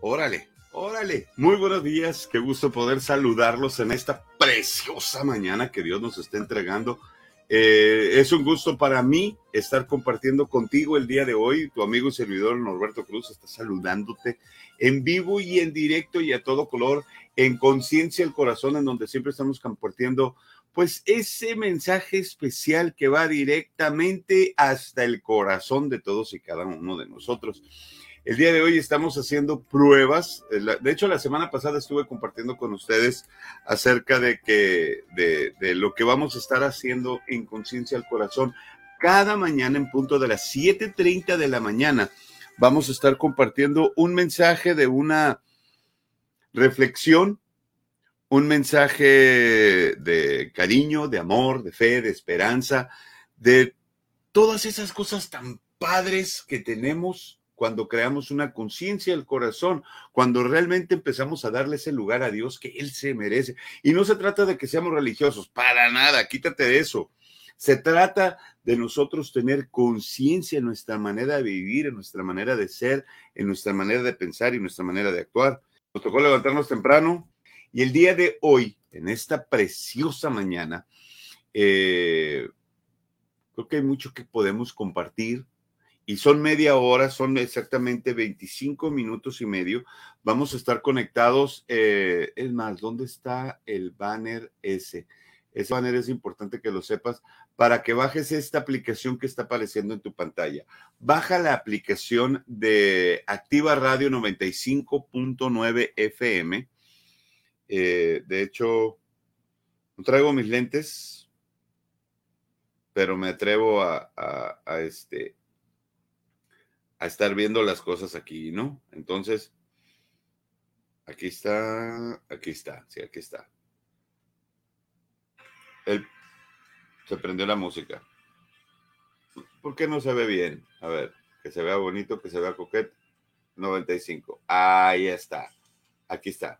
Órale, órale. Muy buenos días. Qué gusto poder saludarlos en esta preciosa mañana que Dios nos está entregando. Eh, es un gusto para mí estar compartiendo contigo el día de hoy. Tu amigo y servidor Norberto Cruz está saludándote en vivo y en directo y a todo color, en conciencia el corazón, en donde siempre estamos compartiendo pues ese mensaje especial que va directamente hasta el corazón de todos y cada uno de nosotros. El día de hoy estamos haciendo pruebas. Eh, de hecho, la semana pasada estuve compartiendo con ustedes acerca de que de, lo que vamos a estar haciendo en conciencia al corazón. Cada mañana en punto de las 7:30 de la mañana vamos a estar compartiendo un mensaje de una reflexión, un mensaje de cariño, de amor, de fe, de esperanza, de todas esas cosas tan padres que tenemos cuando creamos una conciencia del corazón, cuando realmente empezamos a darle ese lugar a Dios que Él se merece. Y no se trata de que seamos religiosos, para nada, quítate de eso. Se trata de nosotros tener conciencia en nuestra manera de vivir, en nuestra manera de ser, en nuestra manera de pensar y nuestra manera de actuar. Nos tocó levantarnos temprano y el día de hoy, en esta preciosa mañana, eh, creo que hay mucho que podemos compartir y son media hora, son exactamente 25 minutos y medio. Vamos a estar conectados. Eh, es más, ¿dónde está el banner ese? Ese banner es importante que lo sepas para que bajes esta aplicación que está apareciendo en tu pantalla. Baja la aplicación de Activa Radio 95.9 FM. Eh, de hecho, no traigo mis lentes, pero me atrevo a, a este, a estar viendo las cosas aquí, ¿no? Entonces, aquí está, aquí está, sí, aquí está. se prendió la música. ¿Por qué no se ve bien? A ver, que se vea bonito, que se vea coquete. 95. Ahí está. Aquí está.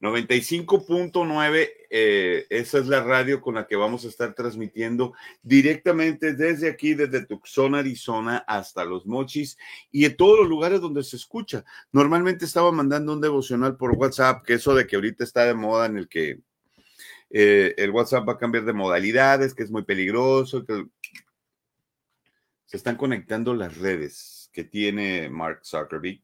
95.9, eh, esa es la radio con la que vamos a estar transmitiendo directamente desde aquí, desde Tucson, Arizona, hasta Los Mochis y en todos los lugares donde se escucha. Normalmente estaba mandando un devocional por WhatsApp, que eso de que ahorita está de moda en el que eh, el WhatsApp va a cambiar de modalidades, que es muy peligroso, que se están conectando las redes que tiene Mark Zuckerberg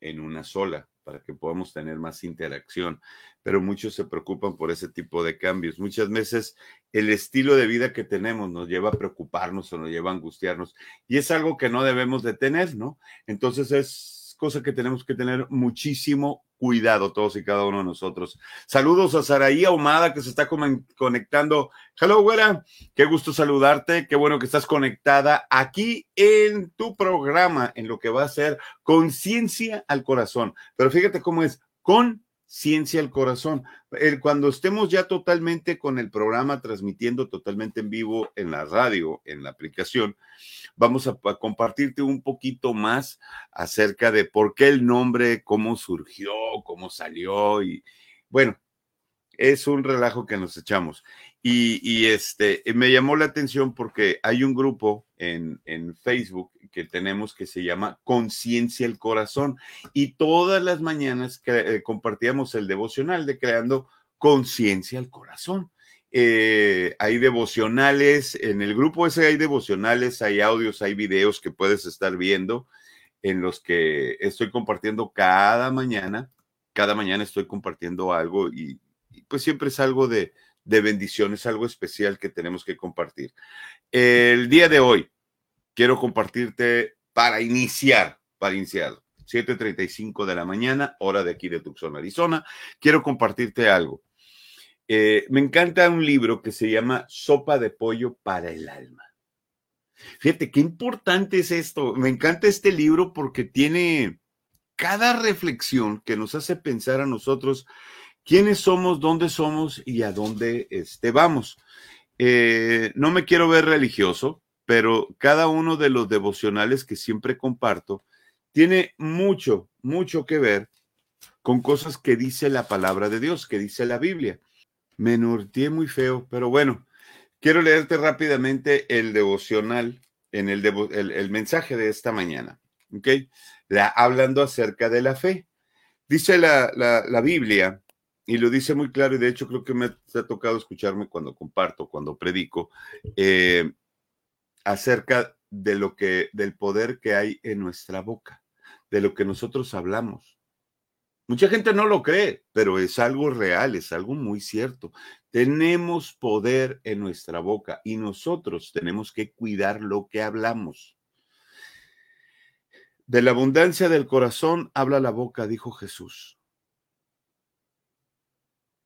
en una sola para que podamos tener más interacción, pero muchos se preocupan por ese tipo de cambios. Muchas veces el estilo de vida que tenemos nos lleva a preocuparnos o nos lleva a angustiarnos y es algo que no debemos de tener, ¿no? Entonces es cosa que tenemos que tener muchísimo cuidado todos y cada uno de nosotros. Saludos a Saraí Ahumada que se está conectando. Hello, güera. Qué gusto saludarte. Qué bueno que estás conectada aquí en tu programa, en lo que va a ser conciencia al corazón. Pero fíjate cómo es con ciencia al corazón. El, cuando estemos ya totalmente con el programa transmitiendo totalmente en vivo en la radio, en la aplicación, vamos a, compartirte un poquito más acerca de por qué el nombre, cómo surgió, cómo salió y bueno, es un relajo que nos echamos. Y, este, me llamó la atención porque hay un grupo en, en Facebook que tenemos que se llama Conciencia el Corazón y todas las mañanas eh, compartíamos el devocional de creando conciencia al corazón. Eh, hay devocionales, en el grupo ese hay devocionales, hay audios, hay videos que puedes estar viendo en los que estoy compartiendo cada mañana. Cada mañana estoy compartiendo algo y pues siempre es algo de, de bendiciones, algo especial que tenemos que compartir. El día de hoy quiero compartirte para iniciar, para iniciar, 7.35 de la mañana, hora de aquí de Tucson, Arizona, quiero compartirte algo. Eh, me encanta un libro que se llama Sopa de Pollo para el Alma. Fíjate, qué importante es esto. Me encanta este libro porque tiene cada reflexión que nos hace pensar a nosotros quiénes somos, dónde somos y a dónde este, vamos. Eh, no me quiero ver religioso, pero cada uno de los devocionales que siempre comparto tiene mucho, mucho que ver con cosas que dice la palabra de Dios, que dice la Biblia. Me norteé muy feo, pero bueno, quiero leerte rápidamente el devocional en el, el mensaje de esta mañana. ¿ok? la, hablando acerca de la fe. Dice la, la, Biblia, y lo dice muy claro, y de hecho creo que me ha tocado escucharme cuando comparto, cuando predico, eh, acerca de lo que, del poder que hay en nuestra boca, de lo que nosotros hablamos. Mucha gente no lo cree, pero es algo real, es algo muy cierto. Tenemos poder en nuestra boca y nosotros tenemos que cuidar lo que hablamos. De la abundancia del corazón habla la boca, dijo Jesús.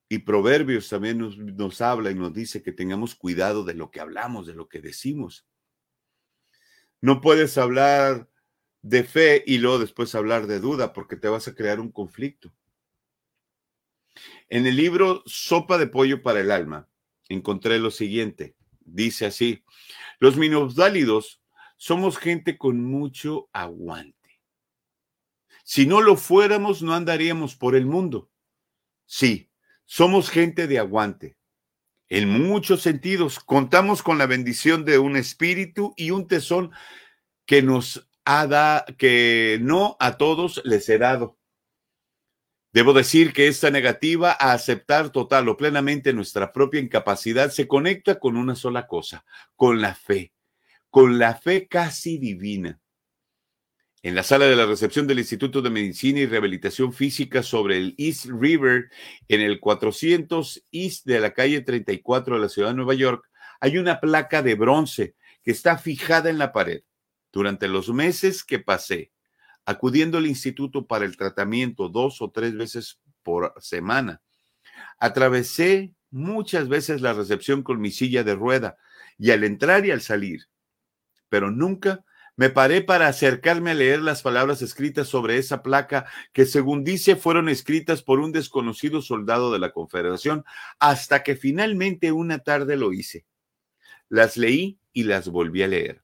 Y Proverbios también nos, nos, habla y nos dice que tengamos cuidado de lo que hablamos, de lo que decimos. No puedes hablar de fe y luego después hablar de duda porque te vas a crear un conflicto. En el libro Sopa de Pollo para el Alma encontré lo siguiente. Dice así, los minusválidos somos gente con mucho aguante. Si no lo fuéramos, no andaríamos por el mundo. Sí, somos gente de aguante. En muchos sentidos, contamos con la bendición de un espíritu y un tesón que nos que no a todos les he dado. Debo decir que esta negativa a aceptar total o plenamente nuestra propia incapacidad se conecta con una sola cosa, con la fe, con la fe casi divina. En la sala de la recepción del Instituto de Medicina y Rehabilitación Física sobre el East River, en el 400 East de la calle 34 de la ciudad de Nueva York, hay una placa de bronce que está fijada en la pared. Durante los meses que pasé acudiendo al instituto para el tratamiento dos o tres veces por semana, atravesé muchas veces la recepción con mi silla de rueda y al entrar y al salir, pero nunca me paré para acercarme a leer las palabras escritas sobre esa placa que según dice fueron escritas por un desconocido soldado de la Confederación, hasta que finalmente una tarde lo hice. Las leí y las volví a leer.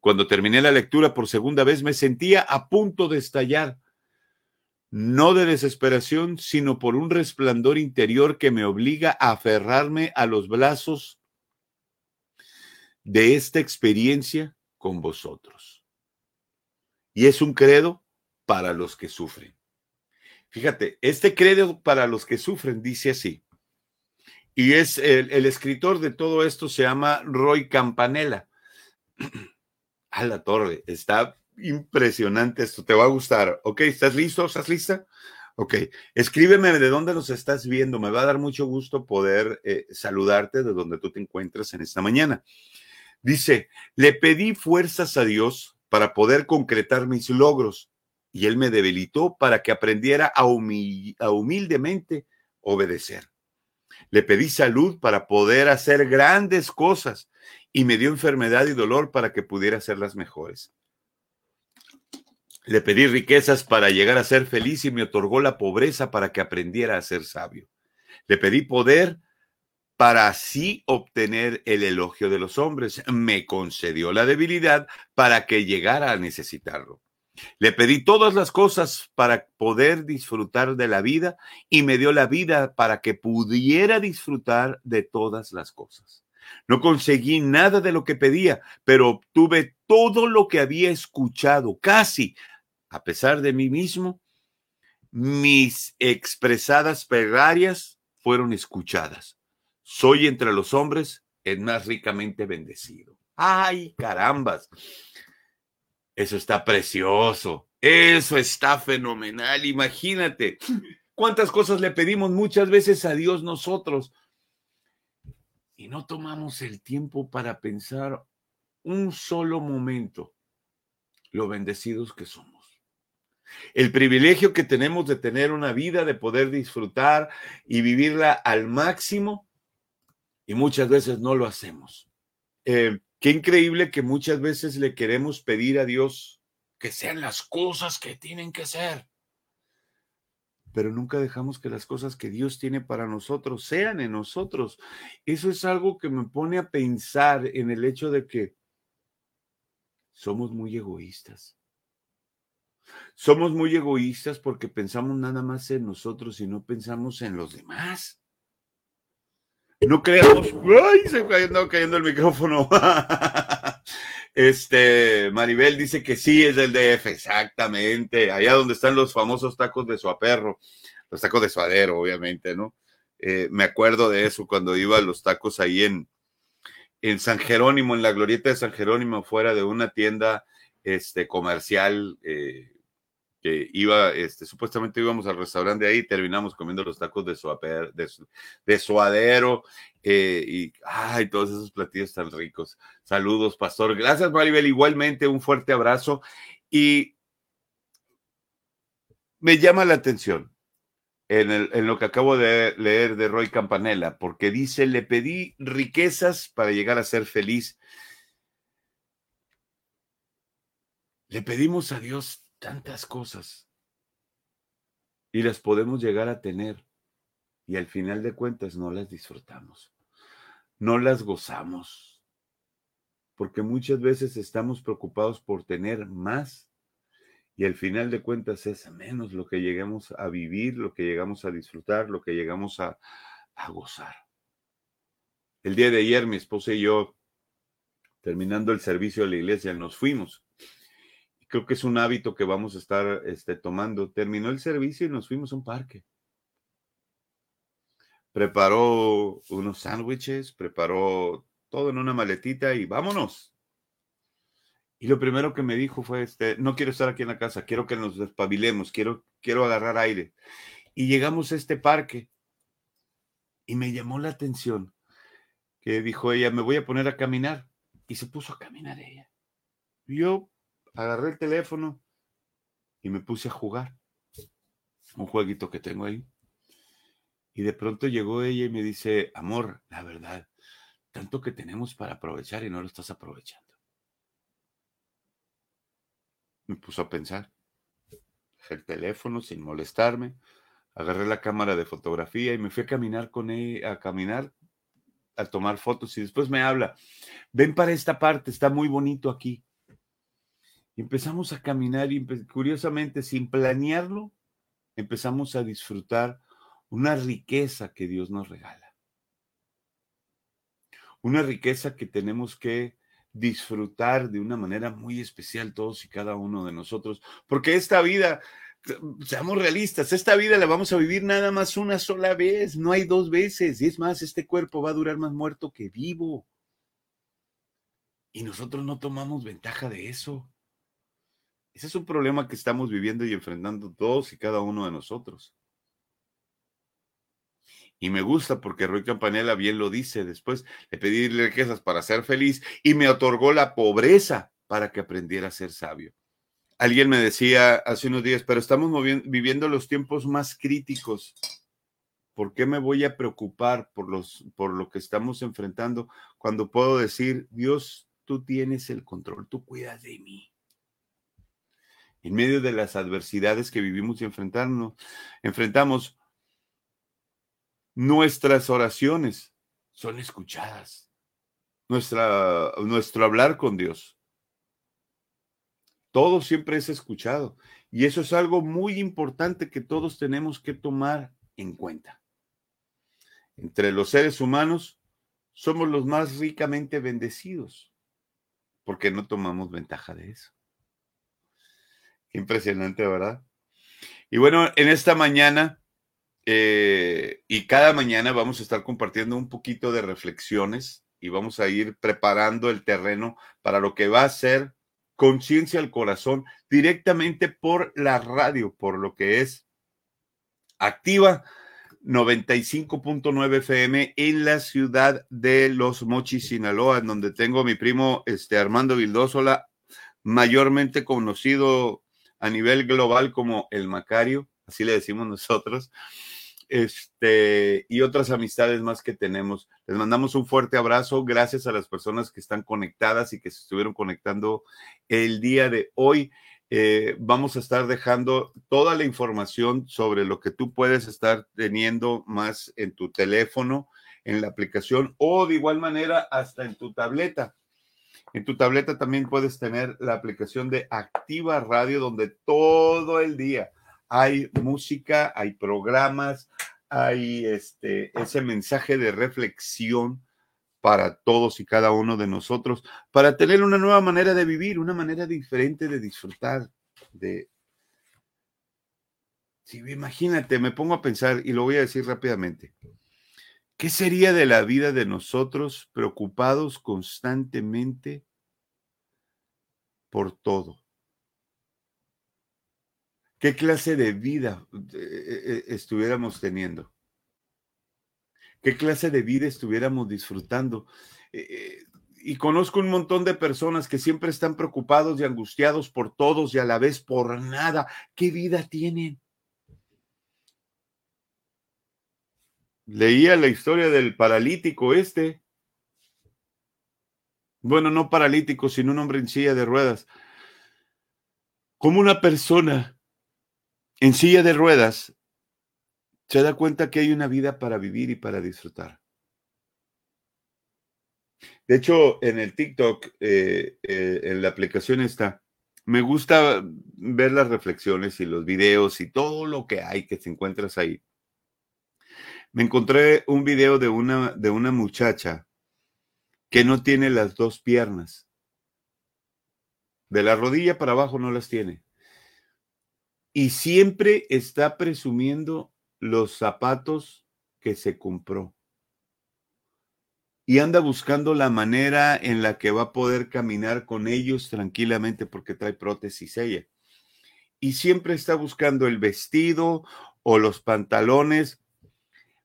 Cuando terminé la lectura por segunda vez me sentía a punto de estallar, no de desesperación, sino por un resplandor interior que me obliga a aferrarme a los brazos de esta experiencia con vosotros. Y es un credo para los que sufren. Fíjate, este credo para los que sufren dice así. Y es el, escritor de todo esto se llama Roy Campanella. a la torre, está impresionante esto, te va a gustar. Ok, ¿estás listo? ¿Estás lista? Ok, escríbeme de dónde nos estás viendo. Me va a dar mucho gusto poder eh, saludarte de donde tú te encuentras en esta mañana. Dice, le pedí fuerzas a Dios para poder concretar mis logros y Él me debilitó para que aprendiera a, a humildemente obedecer. Le pedí salud para poder hacer grandes cosas y me dio enfermedad y dolor para que pudiera hacerlas mejores. Le pedí riquezas para llegar a ser feliz y me otorgó la pobreza para que aprendiera a ser sabio. Le pedí poder para así obtener el elogio de los hombres. Me concedió la debilidad para que llegara a necesitarlo. Le pedí todas las cosas para poder disfrutar de la vida y me dio la vida para que pudiera disfrutar de todas las cosas. No conseguí nada de lo que pedía, pero obtuve todo lo que había escuchado, casi, a pesar de mí mismo. Mis expresadas plegarias fueron escuchadas. Soy entre los hombres el más ricamente bendecido. ¡Ay, carambas! Eso está precioso. Eso está fenomenal. Imagínate cuántas cosas le pedimos muchas veces a Dios nosotros y no tomamos el tiempo para pensar un solo momento lo bendecidos que somos. El privilegio que tenemos de tener una vida, de poder disfrutar y vivirla al máximo, y muchas veces no lo hacemos. Eh, qué increíble que muchas veces le queremos pedir a Dios que sean las cosas que tienen que ser pero nunca dejamos que las cosas que Dios tiene para nosotros sean en nosotros. Eso es algo que me pone a pensar en el hecho de que somos muy egoístas. Somos muy egoístas porque pensamos nada más en nosotros y no pensamos en los demás. No creamos, ¡ay! Se cayendo, cayendo el micrófono. Este, Maribel dice que sí es del DF, exactamente, allá donde están los famosos tacos de perro, los tacos de suadero, obviamente, ¿no? Eh, me acuerdo de eso cuando iba a los tacos ahí en, en San Jerónimo, en la glorieta de San Jerónimo, fuera de una tienda este, comercial eh, que iba, este, supuestamente íbamos al restaurante ahí, terminamos comiendo los tacos de, de, suadero eh, y, ay, todos esos platillos tan ricos. Saludos, pastor. Gracias, Maribel. Igualmente, un fuerte abrazo. Y me llama la atención en, en lo que acabo de leer de Roy Campanella, porque dice, le pedí riquezas para llegar a ser feliz. Le pedimos a Dios tantas cosas y las podemos llegar a tener y al final de cuentas no las disfrutamos, no las gozamos, porque muchas veces estamos preocupados por tener más y al final de cuentas es menos lo que llegamos a vivir, lo que llegamos a disfrutar, lo que llegamos a, a gozar. El día de ayer mi esposa y yo, terminando el servicio de la iglesia, nos fuimos creo que es un hábito que vamos a estar este, tomando. Terminó el servicio y nos fuimos a un parque. Preparó unos sándwiches, preparó todo en una maletita y vámonos. Y lo primero que me dijo fue, este, no quiero estar aquí en la casa, quiero que nos despabilemos, quiero, quiero agarrar aire. Y llegamos a este parque y me llamó la atención que dijo ella, me voy a poner a caminar. Y se puso a caminar ella. Yo agarré el teléfono y me puse a jugar un jueguito que tengo ahí. Y de pronto llegó ella y me dice, amor, la verdad, tanto que tenemos para aprovechar y no lo estás aprovechando. Me puso a pensar. el teléfono sin molestarme, agarré la cámara de fotografía y me fui a caminar con ella, a caminar, a tomar fotos y después me habla, ven para esta parte, está muy bonito aquí. Y empezamos a caminar y curiosamente, sin planearlo, empezamos a disfrutar una riqueza que Dios nos regala. Una riqueza que tenemos que disfrutar de una manera muy especial todos y cada uno de nosotros, porque esta vida, seamos realistas, esta vida la vamos a vivir nada más una sola vez, no hay dos veces, y es más, este cuerpo va a durar más muerto que vivo. Y nosotros no tomamos ventaja de eso. Ese es un problema que estamos viviendo y enfrentando todos y cada uno de nosotros. Y me gusta porque Roy Campanella bien lo dice después, le pedí riquezas para ser feliz y me otorgó la pobreza para que aprendiera a ser sabio. Alguien me decía hace unos días, pero estamos viviendo los tiempos más críticos. ¿Por qué me voy a preocupar por, por lo que estamos enfrentando cuando puedo decir, Dios, tú tienes el control, tú cuidas de mí? En medio de las adversidades que vivimos y enfrentamos, enfrentamos, nuestras oraciones son escuchadas. Nuestra, nuestro hablar con Dios. Todo siempre es escuchado. Y eso es algo muy importante que todos tenemos que tomar en cuenta. Entre los seres humanos somos los más ricamente bendecidos, porque no tomamos ventaja de eso. Impresionante, ¿verdad? Y bueno, en esta mañana eh, y cada mañana vamos a estar compartiendo un poquito de reflexiones y vamos a ir preparando el terreno para lo que va a ser conciencia al corazón directamente por la radio, por lo que es activa 95.9 FM en la ciudad de Los Mochis, Sinaloa, en donde tengo a mi primo este, Armando Vildósola, mayormente conocido a nivel global como el Macario, así le decimos nosotros, este, y otras amistades más que tenemos. Les mandamos un fuerte abrazo, gracias a las personas que están conectadas y que se estuvieron conectando el día de hoy. Eh, vamos a estar dejando toda la información sobre lo que tú puedes estar teniendo más en tu teléfono, en la aplicación o de igual manera hasta en tu tableta. En tu tableta también puedes tener la aplicación de Activa Radio, donde todo el día hay música, hay programas, hay este, ese mensaje de reflexión para todos y cada uno de nosotros, para tener una nueva manera de vivir, una manera diferente de disfrutar, de... Si imagínate, me pongo a pensar y lo voy a decir rápidamente. ¿Qué sería de la vida de nosotros preocupados constantemente por todo? ¿Qué clase de vida eh, eh, eh, estuviéramos teniendo? ¿Qué clase de vida estuviéramos disfrutando? y conozco un montón de personas que siempre están preocupados y angustiados por todos y a la vez por nada. ¿Qué vida tienen? Leía la historia del paralítico este. Bueno, no paralítico, sino un hombre en silla de ruedas. Como una persona en silla de ruedas se da cuenta que hay una vida para vivir y para disfrutar. De hecho, en el TikTok, eh, eh, en la aplicación esta, me gusta ver las reflexiones y los videos y todo lo que hay que te encuentras ahí. Me encontré un video de una, de una muchacha que no tiene las dos piernas. De la rodilla para abajo no las tiene. Y siempre está presumiendo los zapatos que se compró. Y anda buscando la manera en la que va a poder caminar con ellos tranquilamente porque trae prótesis ella. Y siempre está buscando el vestido o los pantalones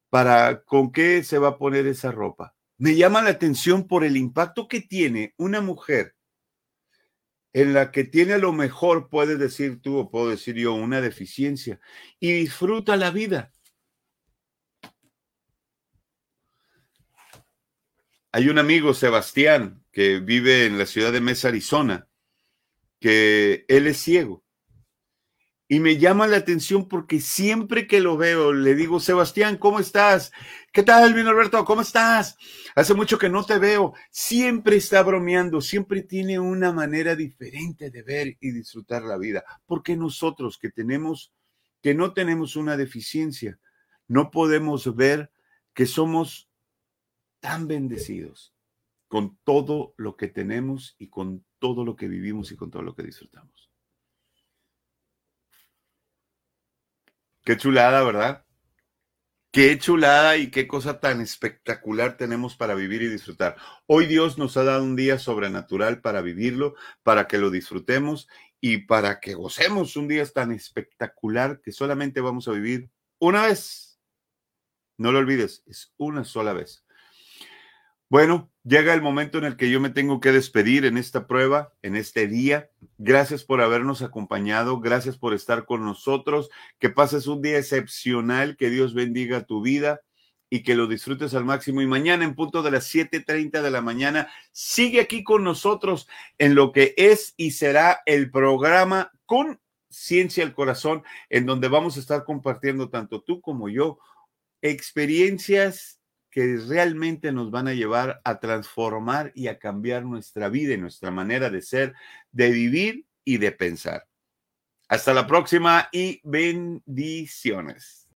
para con qué se va a poner esa ropa. Me llama la atención por el impacto que tiene una mujer en la que tiene lo mejor, puedes decir tú o puedo decir yo, una deficiencia y disfruta la vida. Hay un amigo, Sebastián, que vive en la ciudad de Mesa, Arizona, que él es ciego y me llama la atención porque siempre que lo veo le digo, Sebastián, ¿cómo estás? ¿Qué tal, Vino Alberto? ¿Cómo estás? Hace mucho que no te veo. Siempre está bromeando, siempre tiene una manera diferente de ver y disfrutar la vida. Porque nosotros que tenemos, que no tenemos una deficiencia, no podemos ver que somos tan bendecidos con todo lo que tenemos y con todo lo que vivimos y con todo lo que disfrutamos. Qué chulada, ¿verdad? Qué chulada y qué cosa tan espectacular tenemos para vivir y disfrutar. Hoy Dios nos ha dado un día sobrenatural para vivirlo, para que lo disfrutemos y para que gocemos un día tan espectacular que solamente vamos a vivir una vez. No lo olvides, es una sola vez. Bueno, llega el momento en el que yo me tengo que despedir en esta prueba, en este día. Gracias por habernos acompañado, gracias por estar con nosotros. Que pases un día excepcional, que Dios bendiga tu vida y que lo disfrutes al máximo. Y mañana en punto de las 7:30 de la mañana, sigue aquí con nosotros en lo que es y será el programa con Ciencia al Corazón, en donde vamos a estar compartiendo tanto tú como yo experiencias que realmente nos van a llevar a transformar y a cambiar nuestra vida y nuestra manera de ser, de vivir y de pensar. Hasta la próxima y bendiciones.